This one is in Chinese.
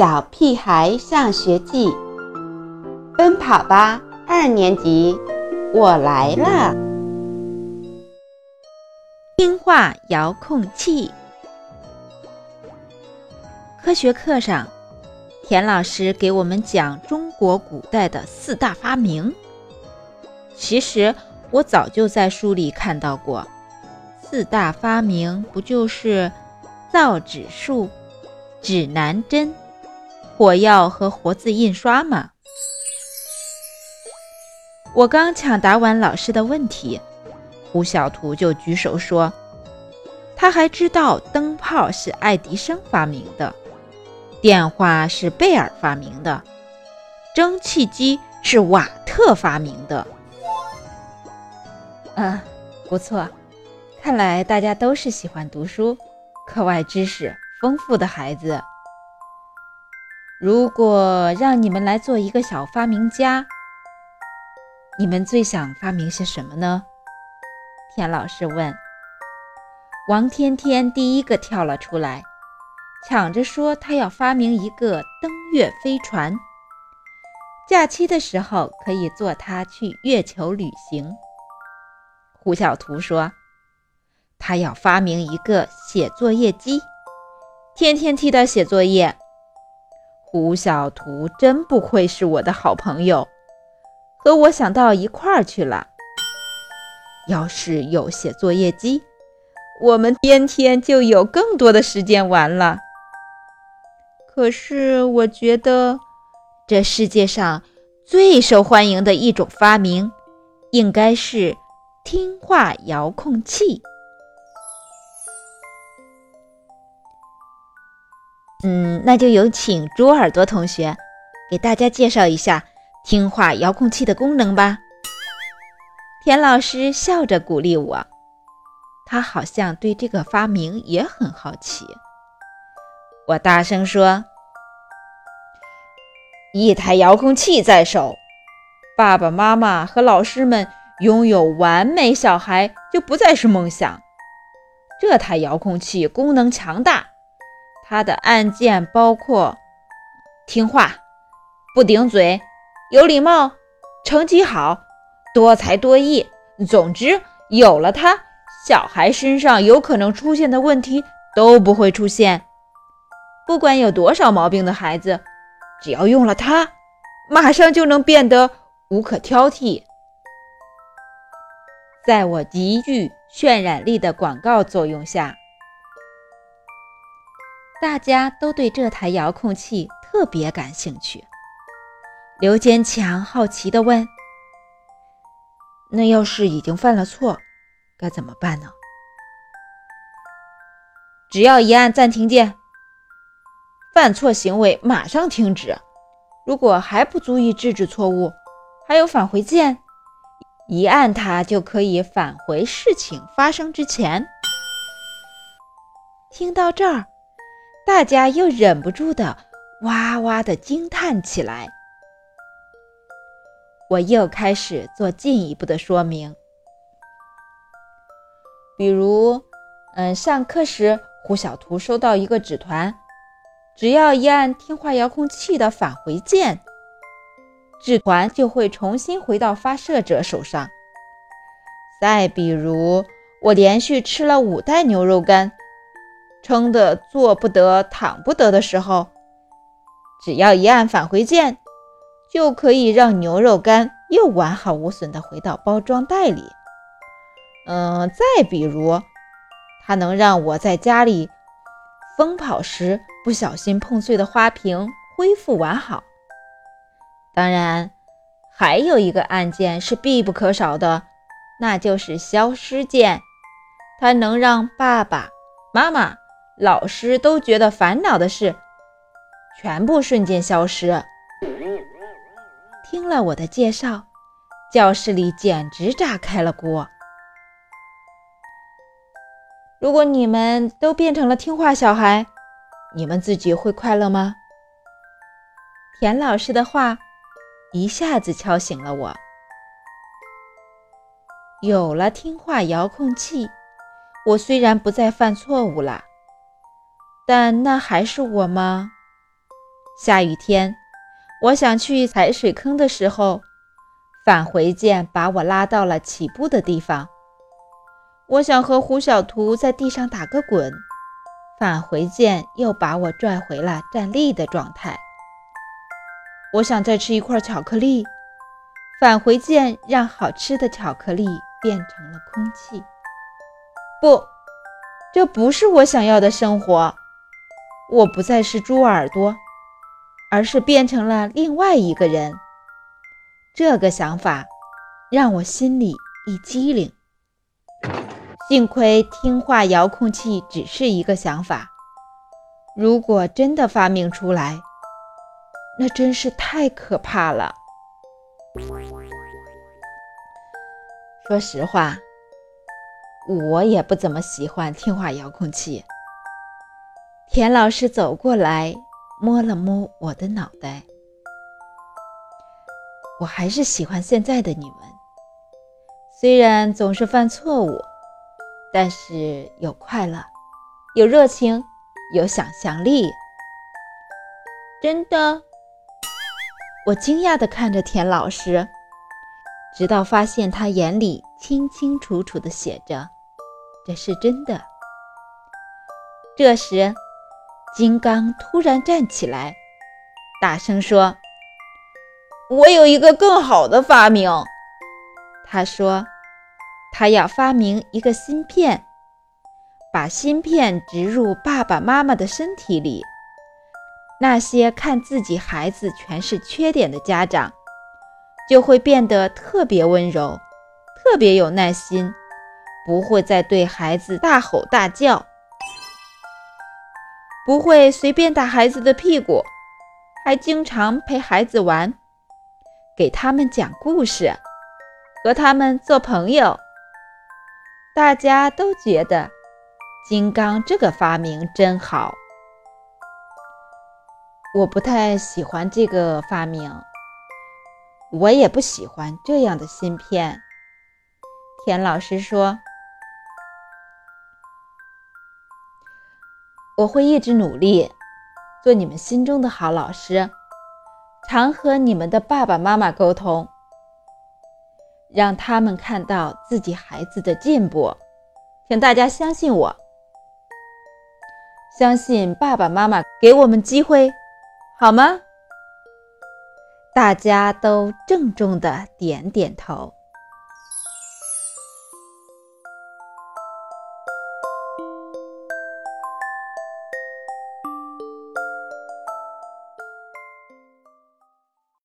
小屁孩上学记，奔跑吧二年级，我来了。听话遥控器。科学课上，田老师给我们讲中国古代的四大发明。其实我早就在书里看到过，四大发明不就是造纸术、指南针、火药和活字印刷吗？我刚抢答完老师的问题。胡小图就举手说：“他还知道灯泡是爱迪生发明的，电话是贝尔发明的，蒸汽机是瓦特发明的。”啊，不错，看来大家都是喜欢读书、课外知识丰富的孩子。如果让你们来做一个小发明家，你们最想发明些什么呢？田老师问：“王天天第一个跳了出来，抢着说他要发明一个登月飞船，假期的时候可以坐它去月球旅行。”胡小图说：“他要发明一个写作业机，天天替他写作业。”胡小图真不愧是我的好朋友，和我想到一块儿去了。要是有写作业机，我们天天就有更多的时间玩了。可是我觉得，这世界上最受欢迎的一种发明，应该是听话遥控器。那就有请猪耳朵同学给大家介绍一下听话遥控器的功能吧。田老师笑着鼓励我，他好像对这个发明也很好奇。我大声说：“一台遥控器在手，爸爸妈妈和老师们拥有完美小孩就不再是梦想。这台遥控器功能强大，它的按键包括：听话、不顶嘴、有礼貌、成绩好。”多才多艺，总之有了它，小孩身上有可能出现的问题都不会出现。不管有多少毛病的孩子，只要用了它，马上就能变得无可挑剔。在我极具渲染力的广告作用下，大家都对这台遥控器特别感兴趣。刘坚强好奇地问。那要是已经犯了错，该怎么办呢？只要一按暂停键，犯错行为马上停止。如果还不足以制止错误，还有返回键，一按它就可以返回事情发生之前。听到这儿，大家又忍不住的哇哇的惊叹起来。我又开始做进一步的说明，比如，嗯，上课时胡小图收到一个纸团，只要一按听话遥控器的返回键，纸团就会重新回到发射者手上。再比如，我连续吃了五袋牛肉干，撑得坐不得、躺不得的时候，只要一按返回键。就可以让牛肉干又完好无损地回到包装袋里。嗯，再比如，它能让我在家里疯跑时不小心碰碎的花瓶恢复完好。当然，还有一个按键是必不可少的，那就是消失键。它能让爸爸妈妈、老师都觉得烦恼的事全部瞬间消失。听了我的介绍，教室里简直炸开了锅。如果你们都变成了听话小孩，你们自己会快乐吗？田老师的话一下子敲醒了我。有了听话遥控器，我虽然不再犯错误了，但那还是我吗？下雨天，我想去踩水坑的时候，返回键把我拉到了起步的地方。我想和胡小图在地上打个滚，返回键又把我拽回了站立的状态。我想再吃一块巧克力，返回键让好吃的巧克力变成了空气。不，这不是我想要的生活。我不再是猪耳朵。而是变成了另外一个人。这个想法让我心里一激灵。幸亏听话遥控器只是一个想法，如果真的发明出来，那真是太可怕了。说实话，我也不怎么喜欢听话遥控器。田老师走过来。摸了摸我的脑袋，我还是喜欢现在的你们。虽然总是犯错误，但是有快乐，有热情，有想象力。真的？我惊讶地看着田老师，直到发现他眼里清清楚楚地写着：“这是真的。”这时。金刚突然站起来，大声说：“我有一个更好的发明。”他说：“他要发明一个芯片，把芯片植入爸爸妈妈的身体里。那些看自己孩子全是缺点的家长，就会变得特别温柔，特别有耐心，不会再对孩子大吼大叫。”不会随便打孩子的屁股，还经常陪孩子玩，给他们讲故事，和他们做朋友。大家都觉得金刚这个发明真好。我不太喜欢这个发明，我也不喜欢这样的芯片。田老师说。我会一直努力，做你们心中的好老师，常和你们的爸爸妈妈沟通，让他们看到自己孩子的进步。请大家相信我，相信爸爸妈妈给我们机会，好吗？大家都郑重的点点头。